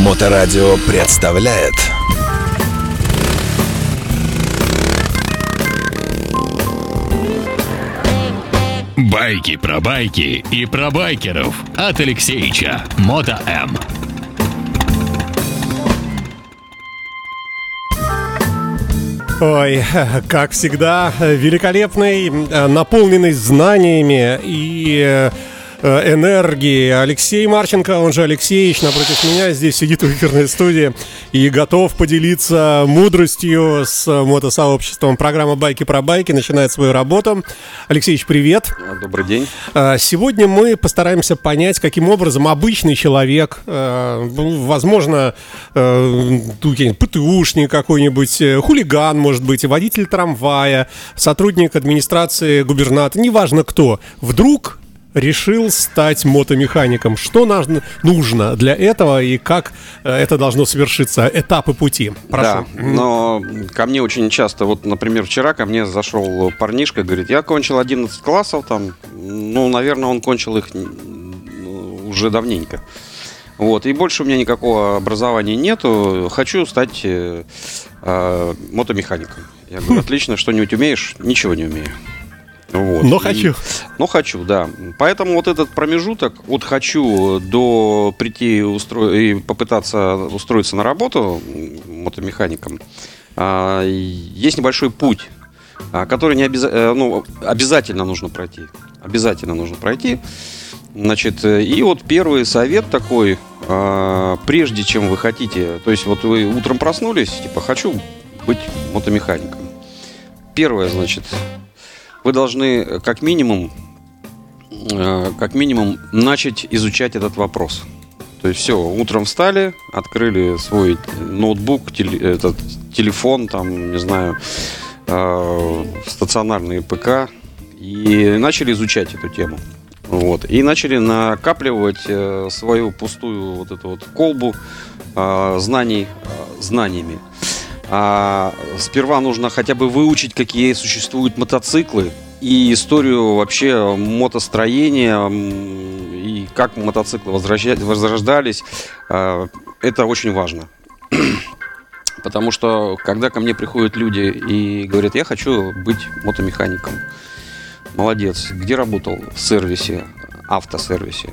Моторадио представляет Байки про байки и про байкеров от Алексеича Мото М. Ой, как всегда, великолепный, э, наполненный знаниями и э, энергии. Алексей Марченко, он же Алексеевич, напротив меня здесь сидит в эфирной студии и готов поделиться мудростью с мотосообществом. Программа «Байки про байки» начинает свою работу. Алексеевич, привет. Добрый день. Э, сегодня мы постараемся понять, каким образом обычный человек, э, ну, возможно, ПТУшник какой-нибудь, хулиган, может быть, водитель трамвая, сотрудник администрации губернатора, неважно кто, вдруг решил стать мотомехаником. Что нужно для этого и как э, это должно совершиться? Этапы пути. Прошу. Да, но ко мне очень часто, вот, например, вчера ко мне зашел парнишка, говорит, я кончил 11 классов, там, ну, наверное, он кончил их уже давненько. Вот, и больше у меня никакого образования нету. Хочу стать э, э, мотомехаником. Я говорю, отлично, что-нибудь умеешь? Ничего не умею. Вот. Но хочу. но хочу, да. Поэтому вот этот промежуток от хочу до прийти устро... и попытаться устроиться на работу мотомехаником, а, есть небольшой путь, а, который не обяз... Э, ну, обязательно нужно пройти. Обязательно нужно пройти. Значит, и вот первый совет такой, а, прежде чем вы хотите, то есть вот вы утром проснулись, типа, хочу быть мотомехаником. Первое, значит, вы должны э, как минимум, э, как минимум начать изучать этот вопрос. То есть все, утром встали, открыли свой ноутбук, теле, этот, телефон, там, не знаю, э, стационарные ПК и начали изучать эту тему. Вот. И начали накапливать э, свою пустую вот эту вот колбу э, знаний э, знаниями. А сперва нужно хотя бы выучить, какие существуют мотоциклы и историю вообще мотостроения и как мотоциклы возрождались. А, это очень важно. Потому что когда ко мне приходят люди и говорят, я хочу быть мотомехаником. Молодец. Где работал? В сервисе, автосервисе.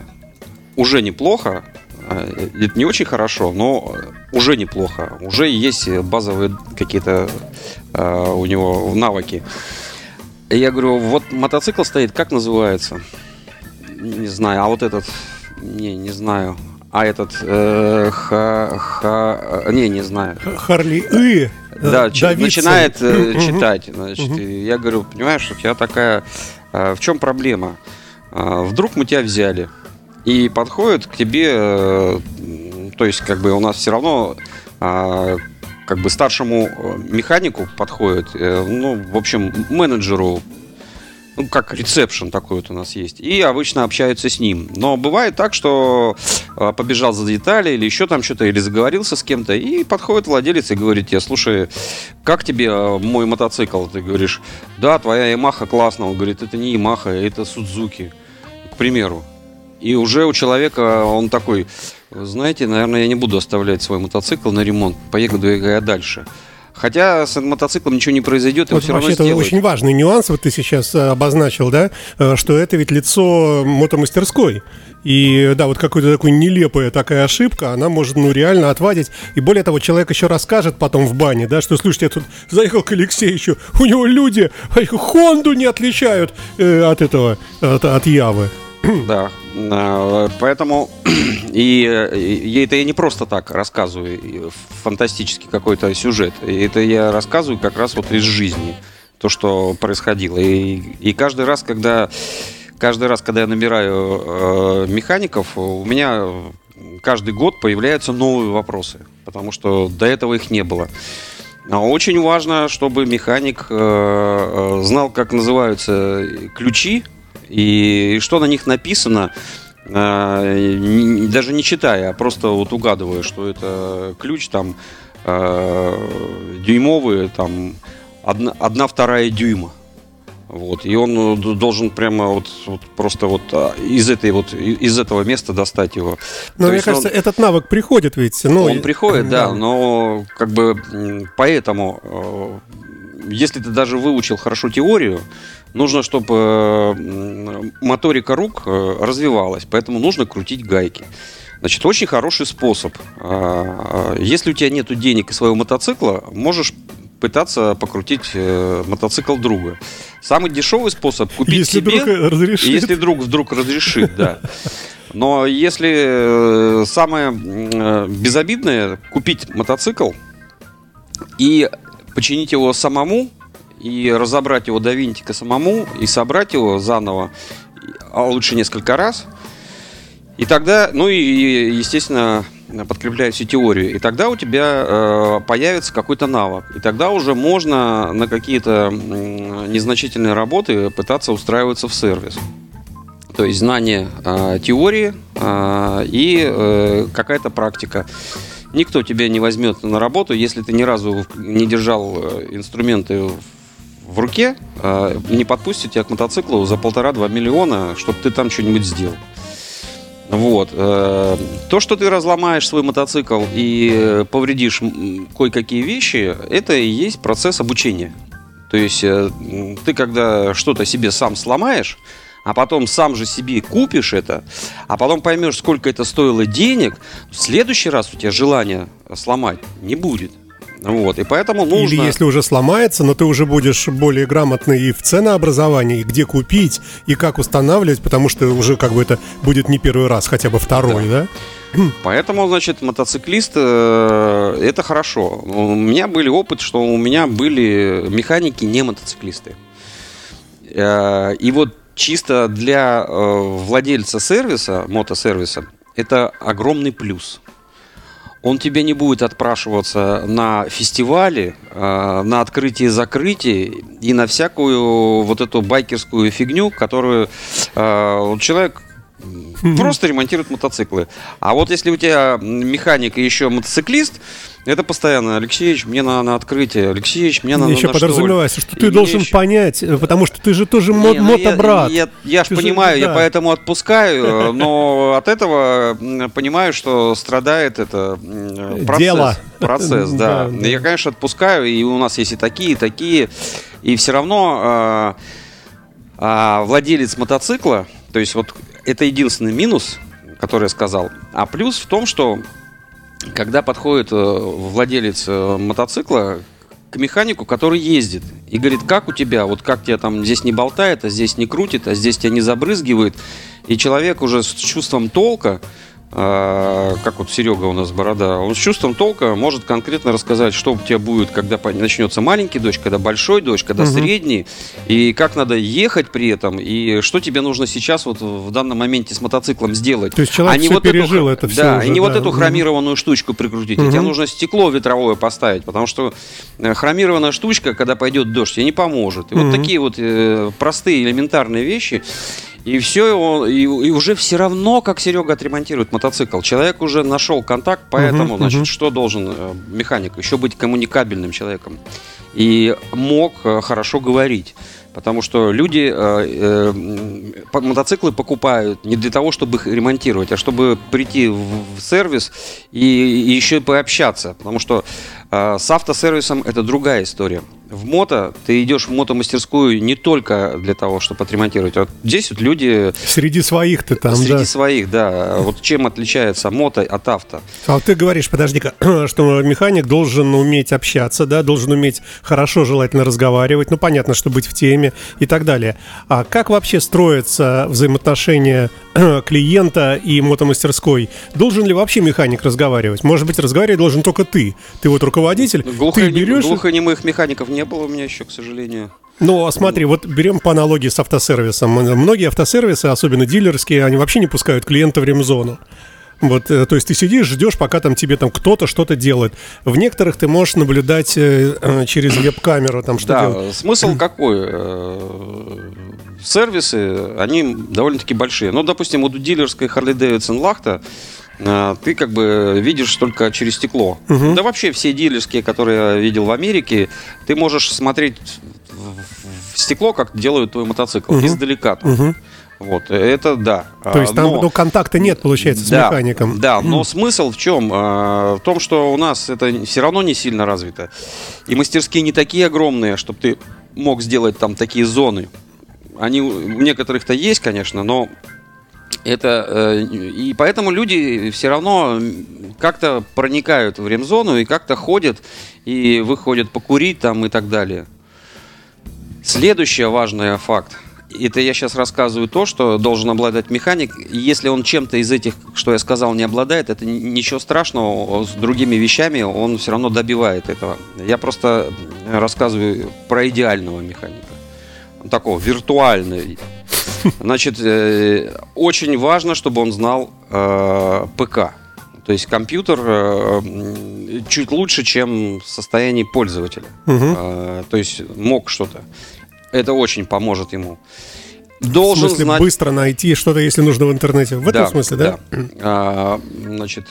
Уже неплохо, это не очень хорошо, но уже неплохо. Уже есть базовые какие-то э, у него навыки. И я говорю, вот мотоцикл стоит, как называется? Не знаю, а вот этот, не, не знаю. А этот, э, ха, ха, не, не знаю. Харли И. Да, ч, начинает э, читать. Значит, я говорю, понимаешь, у тебя такая, э, в чем проблема? Э, вдруг мы тебя взяли, и подходит к тебе, э, то есть как бы у нас все равно а, как бы старшему э, механику подходит, э, ну, в общем, менеджеру, ну, как ресепшн такой вот у нас есть, и обычно общаются с ним. Но бывает так, что побежал за детали или еще там что-то, или заговорился с кем-то, и подходит владелец и говорит тебе, слушай, как тебе мой мотоцикл? Ты говоришь, да, твоя Ямаха классная. Он говорит, это не Ямаха, это Судзуки, к примеру. И уже у человека он такой, знаете, наверное, я не буду оставлять свой мотоцикл на ремонт, поеду я дальше. Хотя с мотоциклом ничего не произойдет, вот все равно это сделает. очень важный нюанс, вот ты сейчас э, обозначил, да, э, что это ведь лицо мотомастерской. И да, вот какая-то такая нелепая такая ошибка, она может, ну, реально отвадить. И более того, человек еще расскажет потом в бане, да, что, слушайте, я тут заехал к Алексеевичу, у него люди Хонду не отличают э, от этого, от, от Явы. Да, а, поэтому и, и это я не просто так рассказываю фантастический какой-то сюжет. Это я рассказываю как раз вот из жизни то, что происходило. И, и каждый раз, когда каждый раз, когда я набираю э, механиков, у меня каждый год появляются новые вопросы, потому что до этого их не было. А очень важно, чтобы механик э, э знал, как называются ключи и что на них написано, э, даже не читая, а просто вот угадывая, что это ключ там э, дюймовый, там одна, одна вторая дюйма. Вот, и он э, должен прямо вот, вот просто вот а, из этой вот из этого места достать его. Но То мне он- кажется, этот навык приходит ведь. Ну, он приходит, да, но как бы поэтому, если ты даже выучил хорошо теорию, нужно, чтобы моторика рук э, развивалась, поэтому нужно крутить гайки. Значит, очень хороший способ. А, а, Если у тебя нет денег и своего мотоцикла, можешь пытаться покрутить э, мотоцикл друга. Самый дешевый способ купить Если себе, вдруг разрешит. если друг вдруг разрешит, да. Но если э, самое э, безобидное купить мотоцикл и починить его самому, и разобрать его до винтика самому, и собрать его заново, а лучше несколько раз. И тогда, ну и, естественно, подкрепляя всю теорию, и тогда у тебя э, появится какой-то навык. И тогда уже можно на какие-то м, незначительные работы пытаться устраиваться в сервис. То есть знание э, теории э, и э, какая-то практика. Никто тебя не возьмет на работу, если ты ни разу не держал э, инструменты в- в руке, э, не подпустит тебя к мотоциклу за полтора-два миллиона, чтобы ты там что-нибудь сделал. Вот. э, То, что ты разломаешь свой мотоцикл и повредишь кое-какие вещи, это и есть процесс обучения. То есть э, ты когда что-то себе сам сломаешь, а потом сам же себе купишь это, а потом поймешь, сколько это стоило денег, в следующий раз у тебя желания сломать не будет. Вот, и поэтому нужно... Или если уже сломается, но ты уже будешь более грамотный и в ценообразовании, и где купить, и как устанавливать, потому что уже как бы это будет не первый раз, хотя бы второй, да? Поэтому, значит, мотоциклист э, это хорошо. У меня были опыт, что у меня были механики не мотоциклисты. Э, и вот чисто для э, владельца сервиса, мотосервиса, это огромный плюс. Он тебе не будет отпрашиваться на фестивале, э, на открытие-закрытие и на всякую вот эту байкерскую фигню, которую вот человек просто ремонтирует мотоциклы. А вот если у тебя механик и еще мотоциклист, это постоянно, Алексеевич, мне на, на открытие, Алексеевич, мне на, Еще на штоль». подразумевается, что И ты мне должен еще- понять, э, потому что ты же тоже Не, мо- ну я- мотобрат. Я, я, ж Ты же- понимаю, я да. поэтому отпускаю, но от этого понимаю, что страдает это процесс. Дело. Процесс, да. Да, да. Я, конечно, отпускаю, и у нас есть и такие, и такие. И все равно а, а, владелец мотоцикла, то есть вот это единственный минус, который я сказал. А плюс в том, что когда подходит э, владелец э, мотоцикла к механику, который ездит, и говорит, как у тебя, вот как тебя там здесь не болтает, а здесь не крутит, а здесь тебя не забрызгивает, и человек уже с чувством толка, как вот Серега у нас борода, он с чувством толка может конкретно рассказать, что у тебя будет, когда начнется маленький дождь, когда большой дождь, когда средний, и как надо ехать при этом, и что тебе нужно сейчас вот в данном моменте с мотоциклом сделать. То есть человек а не всё вот эту пережил хр- это всё Да, уже, и не вот да. эту Мгм. хромированную штучку прикрутить. И тебе нужно стекло ветровое поставить, потому что э, хромированная штучка, когда пойдет дождь, тебе не поможет. И вот такие вот э, простые элементарные вещи. И все, и, и уже все равно, как Серега отремонтирует мотоцикл. Человек уже нашел контакт, поэтому, значит, что должен э, механик? Еще быть коммуникабельным человеком. И мог э, хорошо говорить. Потому что люди э, э, мотоциклы покупают не для того, чтобы их ремонтировать, а чтобы прийти в, в сервис и, и еще и пообщаться. Потому что с автосервисом это другая история. В мото ты идешь в мотомастерскую не только для того, чтобы отремонтировать. А здесь вот люди Среди своих ты там, среди да. своих, да. Вот чем отличается мото от авто? А вот ты говоришь, подожди-ка, что механик должен уметь общаться, да, должен уметь хорошо, желательно разговаривать, ну, понятно, что быть в теме и так далее. А как вообще строятся взаимоотношения клиента и мотомастерской? Должен ли вообще механик разговаривать? Может быть, разговаривать должен только ты. Ты вот руководитель, ты Глухонем- берешь... Глухонемых механиков не было у меня еще, к сожалению. Ну, а смотри, вот берем по аналогии с автосервисом. Многие автосервисы, особенно дилерские, они вообще не пускают клиента в ремзону. Вот, э, то есть ты сидишь, ждешь, пока там тебе там кто-то что-то делает. В некоторых ты можешь наблюдать э, э, через веб-камеру там что да, делать. смысл какой? Э, Сервисы, они довольно-таки большие. Ну, допустим, вот у дилерской Harley Davidson Лахта э, ты как бы видишь только через стекло. Да вообще все дилерские, которые я видел в Америке, ты можешь смотреть в- стекло, как делают твой мотоцикл, издалека. там. Вот, это да. То есть А, там но- ну, контакта нет, получается, с да, механиком. Да, но смысл в чем? А, В том, что у нас это все равно не сильно развито. И мастерские не такие огромные, чтобы ты мог сделать там такие зоны. Они у некоторых-то есть, конечно, но это э, и поэтому люди все равно как-то проникают в ремзону и как-то ходят и выходят покурить там и так далее. Следующий важный факт. Это я сейчас рассказываю то, что должен обладать механик. Если он чем-то из этих, что я сказал, не обладает, это ничего страшного. С другими вещами он все равно добивает этого. Я просто рассказываю про идеального механика. Такого виртуальный. Значит, э, очень важно, чтобы он знал э, ПК. То есть компьютер э, чуть лучше, чем в состоянии пользователя. Э, то есть мог что-то. Это очень поможет ему. В Должен смысле, знать... быстро найти что-то, если нужно в интернете. В этом Да, смысле, да? А, значит,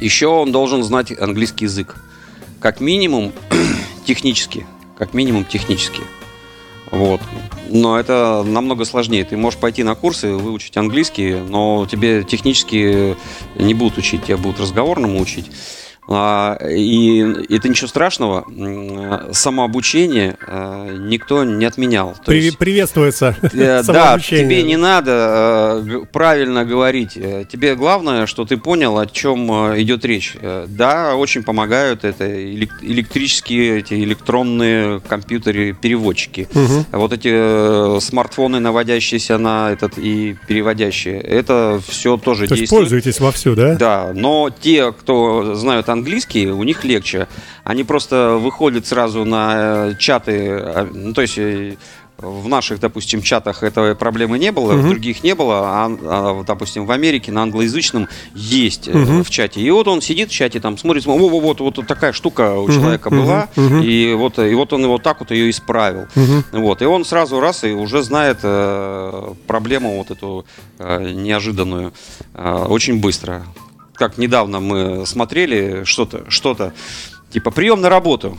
еще он должен знать английский язык. Как минимум технически. Как минимум технически. Вот. Но это намного сложнее. Ты можешь пойти на курсы, выучить английский, но тебе технически не будут учить, тебя будут разговорному учить. А, и это ничего страшного. Самообучение э, никто не отменял. То При- есть- Приветствуется Э, Да, тебе не надо э, правильно говорить. Тебе главное, что ты понял, о чем идет речь. Да, очень помогают это элек- электрические, эти электронные компьютеры, переводчики. Вот эти смартфоны, наводящиеся на этот и переводящие. Это все тоже То действует. пользуетесь вовсю, да? Да, но те, кто знают английский, у них легче. Они просто выходят сразу на э, чаты, а, ну, то есть э, в наших, допустим, чатах этой проблемы не было, в других не было, а, а, вот, допустим, в Америке на англоязычном есть э, в чате. И вот он сидит в чате, там смотрит, о, вот, вот, вот, такая штука у человека была, и вот, и вот он его так вот ее исправил. Вот, и он сразу раз и уже знает э, проблему вот эту э, неожиданную э, очень быстро. Как недавно мы смотрели что-то, что-то типа прием на работу,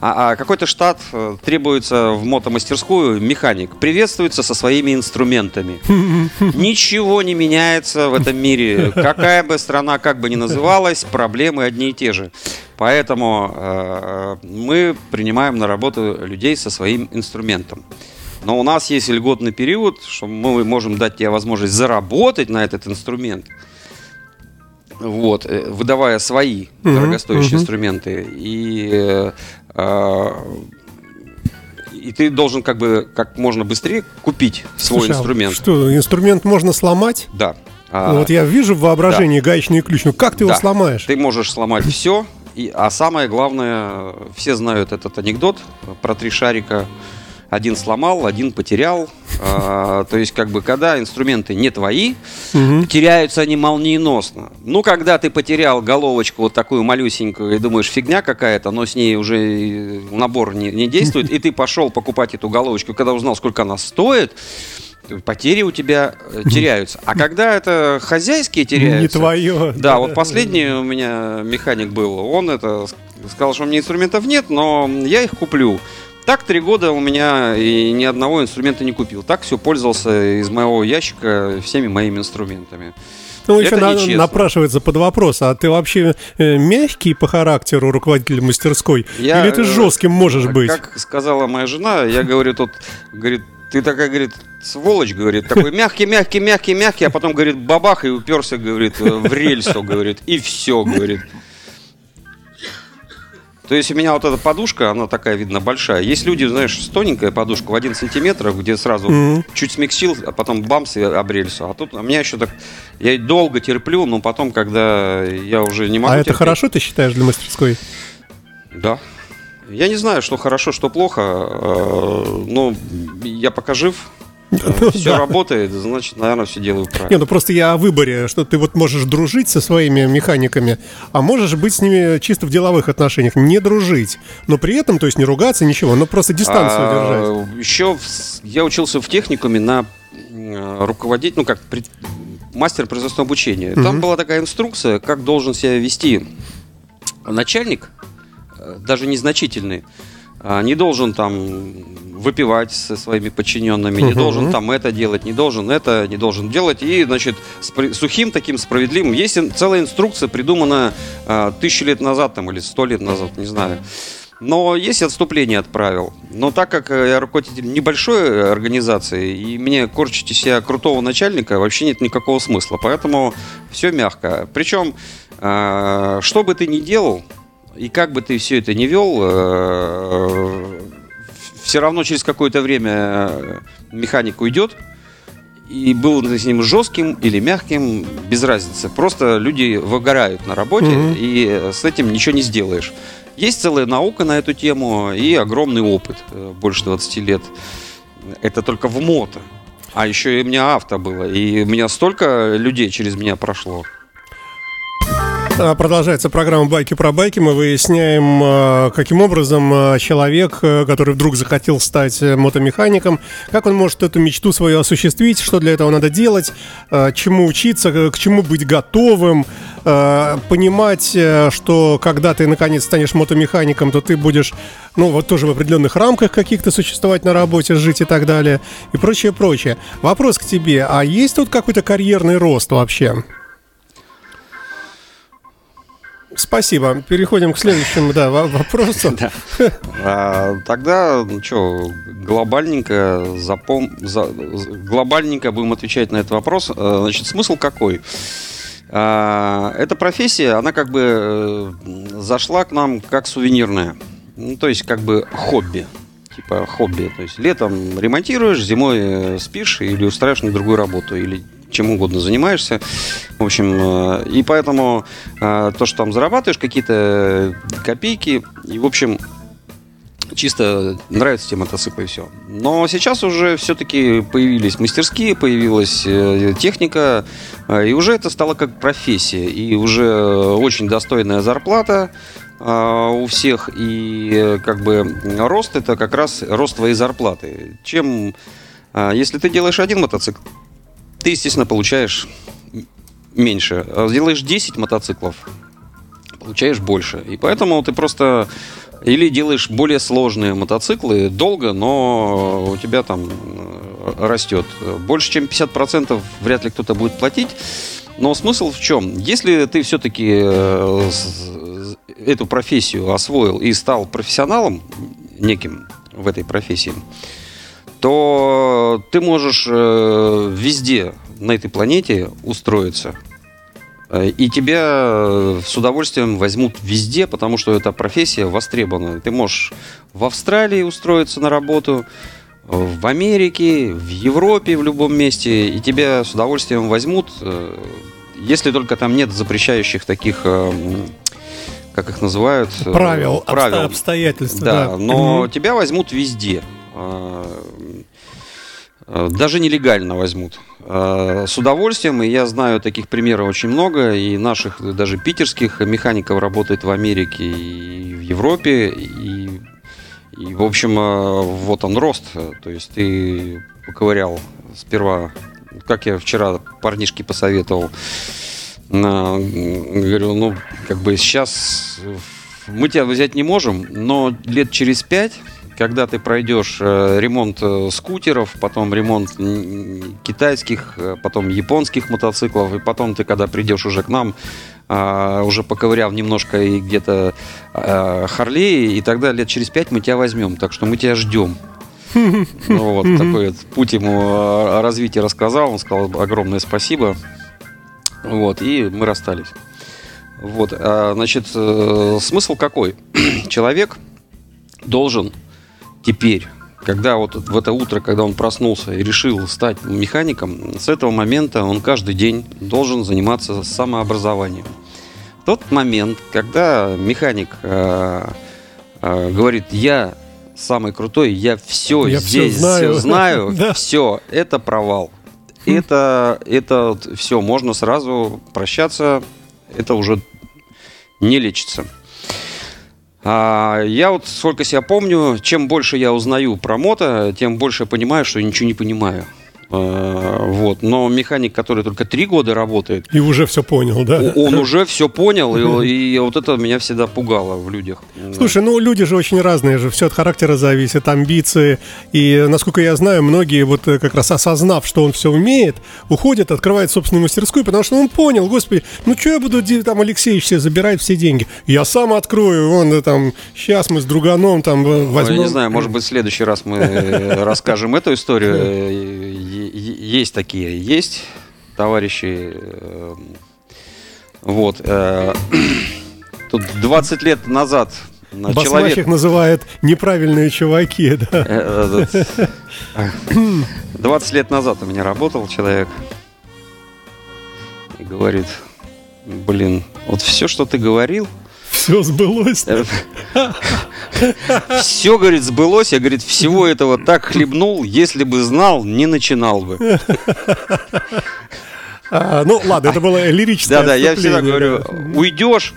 а, а какой-то штат э, требуется в мотомастерскую механик, приветствуется со своими инструментами. Ничего не меняется в этом мире. Какая бы страна как бы ни называлась, проблемы одни и те же. Поэтому э, мы принимаем на работу людей со своим инструментом. Но у нас есть льготный период, что мы можем дать тебе возможность заработать на этот инструмент. Вот, э, выдавая свои дорогостоящие инструменты. И, э, а, и ты должен как бы как можно быстрее купить свой Слушай, а инструмент. Что, инструмент можно сломать? Да. А, Ну, вот я вижу в воображении гаечный ключ. Ну как ты его да. сломаешь? Ты можешь сломать все. И, а самое главное, все знают этот анекдот про три шарика. Один сломал, один потерял. А, то есть, как бы, когда инструменты не твои, теряются они молниеносно. Ну, когда ты потерял головочку вот такую малюсенькую и думаешь, фигня какая-то, но с ней уже набор не, не действует, и ты пошел покупать эту головочку, когда узнал, сколько она стоит, потери у тебя э, теряются. А когда это хозяйские теряются... Не твое. Да, вот последний у меня механик был, он это сказал, что у меня инструментов нет, но я их куплю. Так три года у меня и ни одного инструмента не купил. Так все пользовался из моего ящика всеми моими инструментами. Ну, еще на- напрашивается под вопрос, а ты вообще э, мягкий по характеру руководитель мастерской? Я, Или ты э, жестким можешь быть? Как сказала моя жена, я говорю, тут, говорит, ты такая, говорит, сволочь, говорит, такой мягкий, мягкий, мягкий, мягкий, а потом, говорит, бабах и уперся, говорит, в рельсу, говорит, и все, говорит. То есть у меня вот эта подушка, она такая, видно, большая. Есть люди, знаешь, с тоненькая подушка в один сантиметр, где сразу чуть смексил, а потом бамс и об рельсу. А тут у меня еще так... Я долго терплю, но потом, когда я уже не могу А это терпеть- хорошо, ты считаешь, для мастерской? да. Я не знаю, что хорошо, что плохо. э, Но я пока жив. Все Да. работает, значит, наверное, все делаю Не, правильно. ну просто я о выборе, что ты вот можешь дружить со своими механиками, а можешь быть с ними чисто в деловых отношениях, не дружить, но при этом, то есть не ругаться, ничего, но просто дистанцию держать. Еще в я учился в техникуме на руководить, ну как пред- мастер производственного обучения. Там была такая инструкция, как должен себя вести начальник, э, даже незначительный, а, не должен там выпивать со своими подчиненными, не должен там это делать, не должен это, не должен делать. И, значит, сухим таким справедливым. Есть целая инструкция, придумана а, тысячу лет назад там, или сто лет назад, не знаю. Но есть отступление от правил. Но так как э, я руководитель небольшой э, организации, и мне корчить из себя крутого начальника вообще нет никакого смысла. Поэтому все мягко. Причем, э, что бы ты ни делал, и как бы ты все это не вел, все равно через какое-то время э, механик уйдет, и был ты с ним жестким или мягким, без разницы. Просто люди выгорают на работе, Мгм. и э, с этим ничего не сделаешь. Есть целая наука на эту тему и огромный опыт, э, больше 20 лет. Это только в мото. А еще и у меня авто было, и у меня столько людей через меня прошло. А, Продолжается программа «Байки про байки». Мы выясняем, а, каким образом а, человек, который вдруг захотел стать э, мотомехаником, как он может эту мечту свою осуществить, что для этого надо делать, чему учиться, к чему быть готовым, понимать, э, что когда ты наконец станешь мотомехаником, то ты будешь, ну, вот тоже в определенных рамках каких-то существовать на работе, жить и так далее, и прочее, прочее. Вопрос к тебе, а есть тут какой-то карьерный рост вообще? Спасибо. Переходим к следующему да, во- вопросу. А, тогда, ну что, глобальненько запом... глобальненько будем отвечать на этот вопрос. А, Значит, смысл какой? А, эта профессия, она как бы э, зашла к нам как сувенирная. Ну, то есть, как бы хобби. Типа хобби. То есть, летом ремонтируешь, зимой э, спишь или устраиваешь на другую работу, или чем угодно занимаешься. В общем, э, и поэтому э, то, что там зарабатываешь, какие-то копейки, и, в общем, чисто нравится тебе мотоцикл и все. Но сейчас уже все-таки появились мастерские, появилась э, техника, и уже это стало как профессия, и уже очень достойная зарплата у всех, и как бы рост это как раз рост твоей зарплаты. Чем, если ты делаешь один мотоцикл, ты, естественно, получаешь меньше. А Сделаешь 10 мотоциклов, получаешь больше. И поэтому ты просто или делаешь более сложные мотоциклы долго, но у тебя там э, растет. Больше, чем 50% вряд ли кто-то будет платить. Но смысл в чем? Если ты все-таки эту профессию освоил и стал профессионалом неким в этой профессии, то ты можешь э, везде на этой планете устроиться. Э, И тебя э, с удовольствием возьмут везде, потому что эта профессия востребована. Ты можешь в Австралии устроиться на работу, в Америке, в Европе, в любом месте, и тебя с удовольствием возьмут, если только там нет запрещающих таких, как их называют? Правил, правил. обстоятельств. Да, но Мгм. тебя возьмут везде. Э, Даже нелегально возьмут. А, С удовольствием, и я знаю таких примеров очень много, и наших, даже питерских механиков работает в Америке и в Европе, и, и, в общем, э, вот он рост. То есть ты поковырял сперва, как я вчера парнишке посоветовал, говорю, ну, как бы сейчас мы тебя взять не можем, но лет через пять, когда ты пройдешь э, ремонт э, скутеров, потом ремонт китайских, э, потом японских мотоциклов, и потом ты, когда придешь уже к нам, а, уже поковыряв немножко и где-то э, Харлей, и тогда лет через пять мы тебя возьмем, так что мы тебя ждем. Ну, вот такой вот путь ему э, развития рассказал, он сказал огромное спасибо. Вот, и мы расстались. Вот, а, значит, смысл какой? Человек должен теперь, когда вот в это утро, когда он проснулся и решил стать механиком, с этого момента он каждый день должен заниматься самообразованием. В тот момент, когда механик э, э, говорит, я самый крутой, я все Я здесь знаю». всё знаю, Да. все, это провал. Это, это все, можно сразу прощаться, это уже не лечится. А, я вот сколько себя помню, чем больше я узнаю про мото, тем больше я понимаю, что я ничего не понимаю. Э, Вот. Но механик, который только три года работает, И уже все понял, да? он уже все понял, и, и вот это меня всегда пугало в людях. Слушай, ну люди же очень разные же, все от характера зависит, амбиции. И, насколько я знаю, многие вот э, как раз осознав, что он все умеет, уходят, открывают собственную мастерскую, потому что он понял, господи, ну что я буду там Алексеевич себе забирает все деньги? Я сам открою, он э, там, сейчас мы с друганом там Ну, возьмем. Я не знаю, может быть, в следующий раз мы расскажем эту историю. Э, Есть такие, есть товарищи. э, Вот. э, Тут 20 лет назад на Басмач человек... их называет неправильные чуваки, да. э, этот, э, 20 лет назад у меня работал человек и говорит, блин, вот все, что ты говорил, Все сбылось. Все, говорит, сбылось. Я, говорит, всего этого так хлебнул, если бы знал, не начинал бы. А, ну ладно, это было лирическое Да-да, я всегда говорю, уйдешь,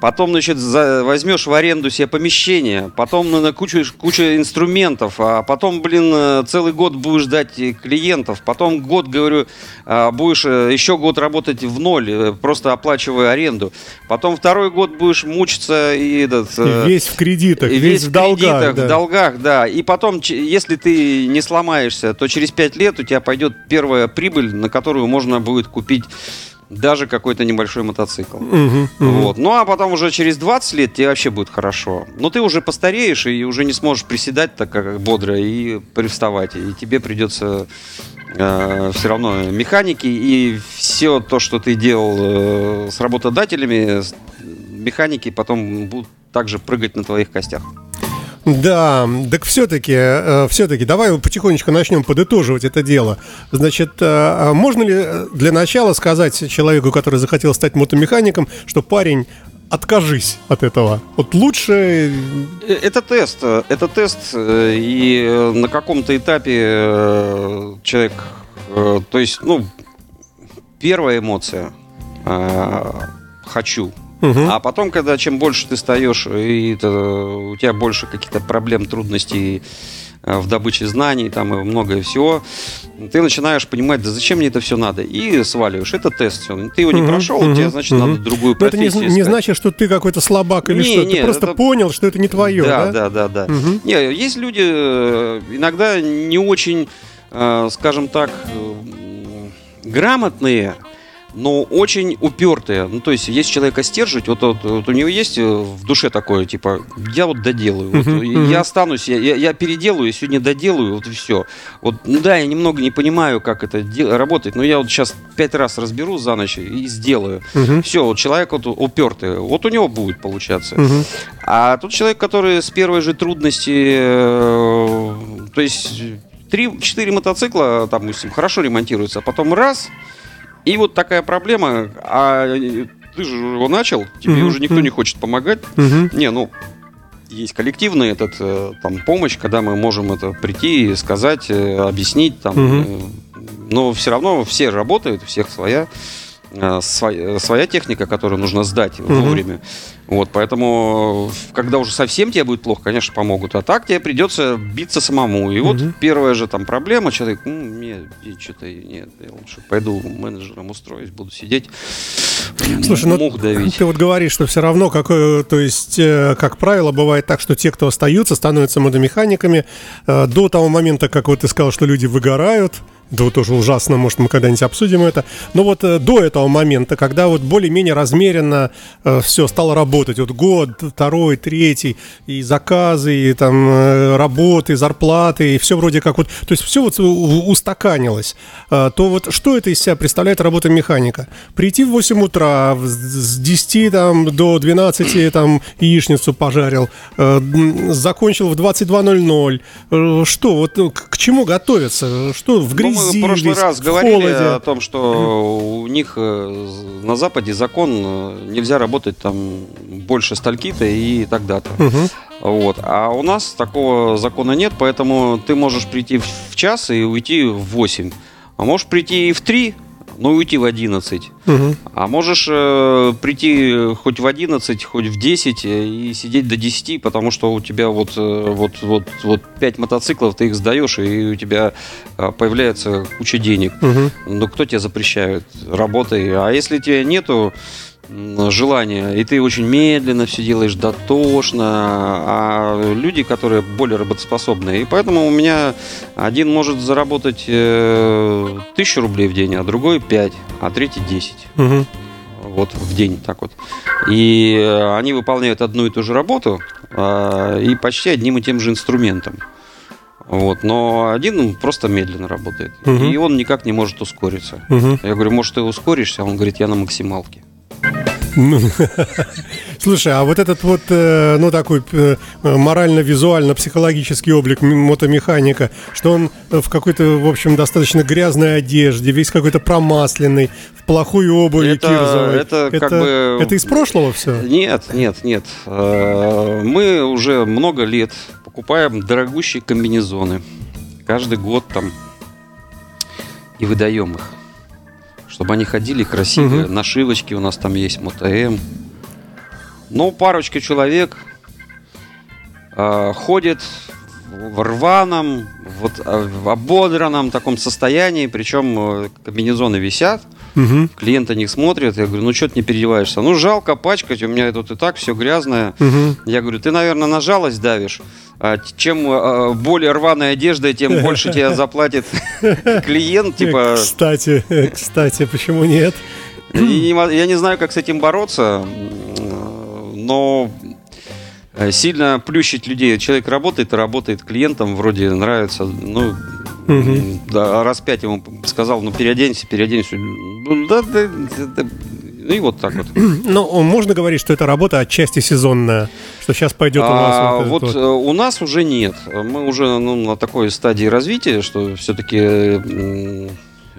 потом, значит, за- возьмешь в аренду себе помещение, потом на кучу, инструментов, а потом, блин, э, целый год будешь ждать э, клиентов, потом год, говорю, а, будешь э, еще год работать в ноль, э, просто оплачивая аренду, потом второй год будешь мучиться и этот... И э, весь в кредитах, И весь, в долгах. кредитах, да. в долгах, да. И потом, если ты не сломаешься, то через 5 лет у тебя пойдет первая прибыль, на которую можно будет купить даже какой-то небольшой мотоцикл. Мгм, мгм. Вот. Ну а потом уже через 20 лет тебе вообще будет хорошо. Но ты уже постареешь и уже не сможешь приседать так как бодро и привставать. И тебе придется все равно механики и все то, что ты делал э, с работодателями, механики потом будут также прыгать на твоих костях. Да, так все-таки, все-таки, давай потихонечку начнем подытоживать это дело. Значит, э, можно ли э, для начала сказать человеку, который захотел стать мотомехаником, что парень, откажись от этого? Вот лучше... Э, Это тест, э, это тест, э, и э, на каком-то этапе э, человек, э, то есть, ну, первая эмоция э, хочу, Мгм. а потом, когда чем больше ты встаешь, и это, у тебя больше каких-то проблем, трудностей э, в добыче знаний, там и многое всего, ты начинаешь понимать, да зачем мне это все надо, и сваливаешь. Это тест. всё. Ты его не Мгм, прошел, мгм, тебе, значит, мгм. надо другую Но это не, профессию не значит, что ты какой-то слабак или Не, что. не, ты просто это- понял, что это не твое, да? Да, да, да, да. Мгм. Не, есть люди э, иногда не очень, э, скажем так, грамотные, но очень упертые. Ну, то есть, есть человека стержить, вот, вот, вот у него есть э, в душе такое, типа, я вот доделаю, вот, я останусь, я, я, я переделаю, сегодня доделаю, вот и все. Вот, ну да, я немного не понимаю, как это де- работает, но я вот сейчас пять раз разберу за ночь и сделаю. Все, вот человек вот упертый, вот у него будет получаться. А тот человек, который с первой же трудности, э, то есть 3-4 мотоцикла, там, допустим, хорошо ремонтируются, а потом раз, и вот такая проблема, а ты же его начал, тебе Мгм, уже никто не хочет помогать. Мгм. Не, ну, есть коллективный этот, э, там, помощь, когда мы можем это прийти и сказать, э, объяснить, там, э, но все равно все работают, у всех своя, своя, своя техника, которую нужно сдать Мгм. вовремя. Вот, поэтому, э, когда уже совсем тебе будет плохо, конечно, помогут. А так тебе придется биться самому. И вот Мгм. первая же там проблема, человек, ну, нет, что-то нет, я лучше пойду менеджером устроюсь, буду сидеть, Слушай, ну давить. ты вот говоришь, что все равно, какое, то есть, э, как правило, бывает так, что те, кто остаются, становятся мотомеханиками э, до того момента, как вот ты сказал, что люди выгорают. Да вот тоже ужасно, может, мы когда-нибудь обсудим это. Но вот э, до этого момента, когда вот более-менее размеренно все стало работать, вот год, второй, третий, и заказы, и там э, работы, зарплаты, и все вроде как вот, то есть все вот устаканилось, э, то вот что это из себя представляет работа механика? Прийти в 8 утра, с 10 там, до 12 там яичницу пожарил, э, закончил в 22.00. Э, Что, вот ну, к к чему готовиться? Что в грязи мы в прошлый раз говорили холоде? о том, что у них э, на Западе закон э, нельзя работать там больше стальки-то и тогда-то. Мгм. Вот. А у нас такого закона нет, поэтому ты можешь прийти в час и уйти в 8. А можешь прийти и в 3, но уйти в 11. А можешь э, прийти хоть в 11, хоть в 10 э, и сидеть до 10, потому что у тебя вот, э, вот, вот, вот 5 мотоциклов, ты их сдаешь, и у тебя э, появляется куча денег. Ну, кто тебе запрещает? Работай. А если тебе нету м, желания, и ты очень медленно все делаешь, дотошно, а люди, которые более работоспособные. И поэтому у меня один может заработать э, тысячу рублей в день, а другой 5, а третий 10 Мгм. вот в день так вот. И э, они выполняют одну и ту же работу а, и почти одним и тем же инструментом. Вот, но один просто медленно работает. Мгм. И он никак не может ускориться. Мгм. Я говорю, может, ты ускоришься? А он говорит, я на максималке. Ну, Слушай, а вот этот вот, э, ну, такой э, морально-визуально-психологический облик мотомеханика, что он в какой-то, в общем, достаточно грязной одежде, весь какой-то промасленный, в плохой обуви Это- кирзовой. это как бы- Это из прошлого все? Нет, нет, нет. Э, Мы уже много лет покупаем дорогущие комбинезоны. Каждый год там и выдаем их. Чтобы они ходили красивые. Мгм. Нашивочки у нас там есть, МОТМ. Ну, парочка человек э, ходит в рваном, вот, э, в ободранном таком состоянии. Причем э, комбинезоны висят. Мгм. Клиент на них смотрит, я говорю, ну что ты не переодеваешься? Ну жалко пачкать, у меня тут и так все грязное. Мгм. Я говорю, ты, наверное, на жалость давишь. А чем э, более рваная одежда, тем больше тебе заплатит клиент. Типа, Кстати, кстати, почему нет? я не знаю, как с этим бороться, но э, сильно плющить людей. Человек работает работает клиентам, вроде нравится. Ну, Мгм. да, раз пять ему сказал, ну переоденься, переоденься. Ну, да, да, да. Ну и вот так вот. Ну, можно говорить, что это работа отчасти сезонная, что сейчас пойдет у вас А, вот вот вот. э, у нас уже нет. Мы уже ну, на такой стадии развития, что все-таки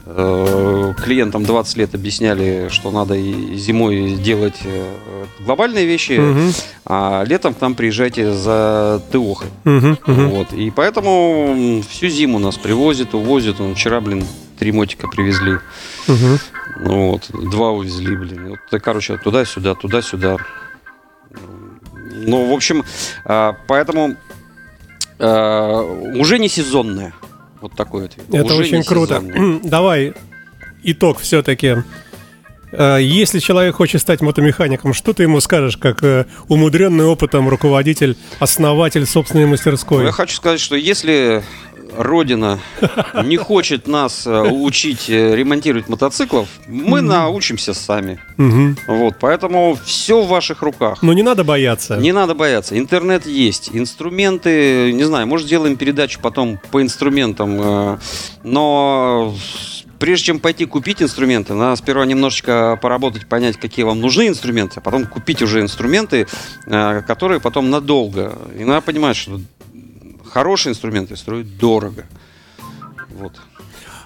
клиентам 20 лет объясняли, что надо и зимой делать э, глобальные вещи, Мгм. а летом к нам приезжайте за ТОХой. Мгм, мгм. Вот. И поэтому всю зиму нас привозят, увозят. Вон Вчера, блин, три мотика привезли. Ну вот, два увезли, блин. Вот, короче, туда-сюда, туда-сюда. Ну, в общем, а, поэтому а, уже не сезонная. Вот такой ответ. Это Уже очень круто. Давай итог все-таки. Если человек хочет стать мотомехаником, что ты ему скажешь, как э, умудренный опытом руководитель, основатель собственной Ну, мастерской? Я хочу сказать, что если Родина не хочет нас э, учить э, ремонтировать мотоциклов, мы научимся сами. Мгм. Вот, поэтому все в ваших руках. Ну не надо бояться. Не надо бояться. Интернет есть. Инструменты, не знаю, может, сделаем передачу потом по инструментам. э, Но прежде чем пойти купить инструменты, надо сперва немножечко поработать, понять, какие вам нужны инструменты, а потом купить уже инструменты, которые потом надолго. И надо понимать, что хорошие инструменты стоят дорого. Вот.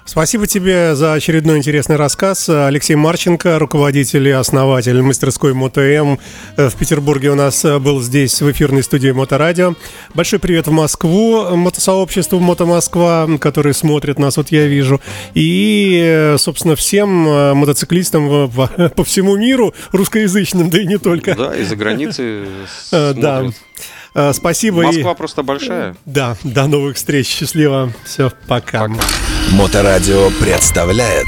Спасибо тебе за очередной интересный рассказ. Алексей Марченко, руководитель и основатель мастерской МоtoМ э, в Петербурге у нас э, был здесь в эфирной студии Моторадио. Большой привет в Москву, мотосообществу Мото Москва, которые смотрят нас, вот я вижу. И, э, собственно, всем мотоциклистам по всему миру, русскоязычным, да и не только. Да, и за границей Да. Э, Спасибо. и- Москва просто большая. Да, до новых встреч. Счастливо. Все, пока. Моторадио представляет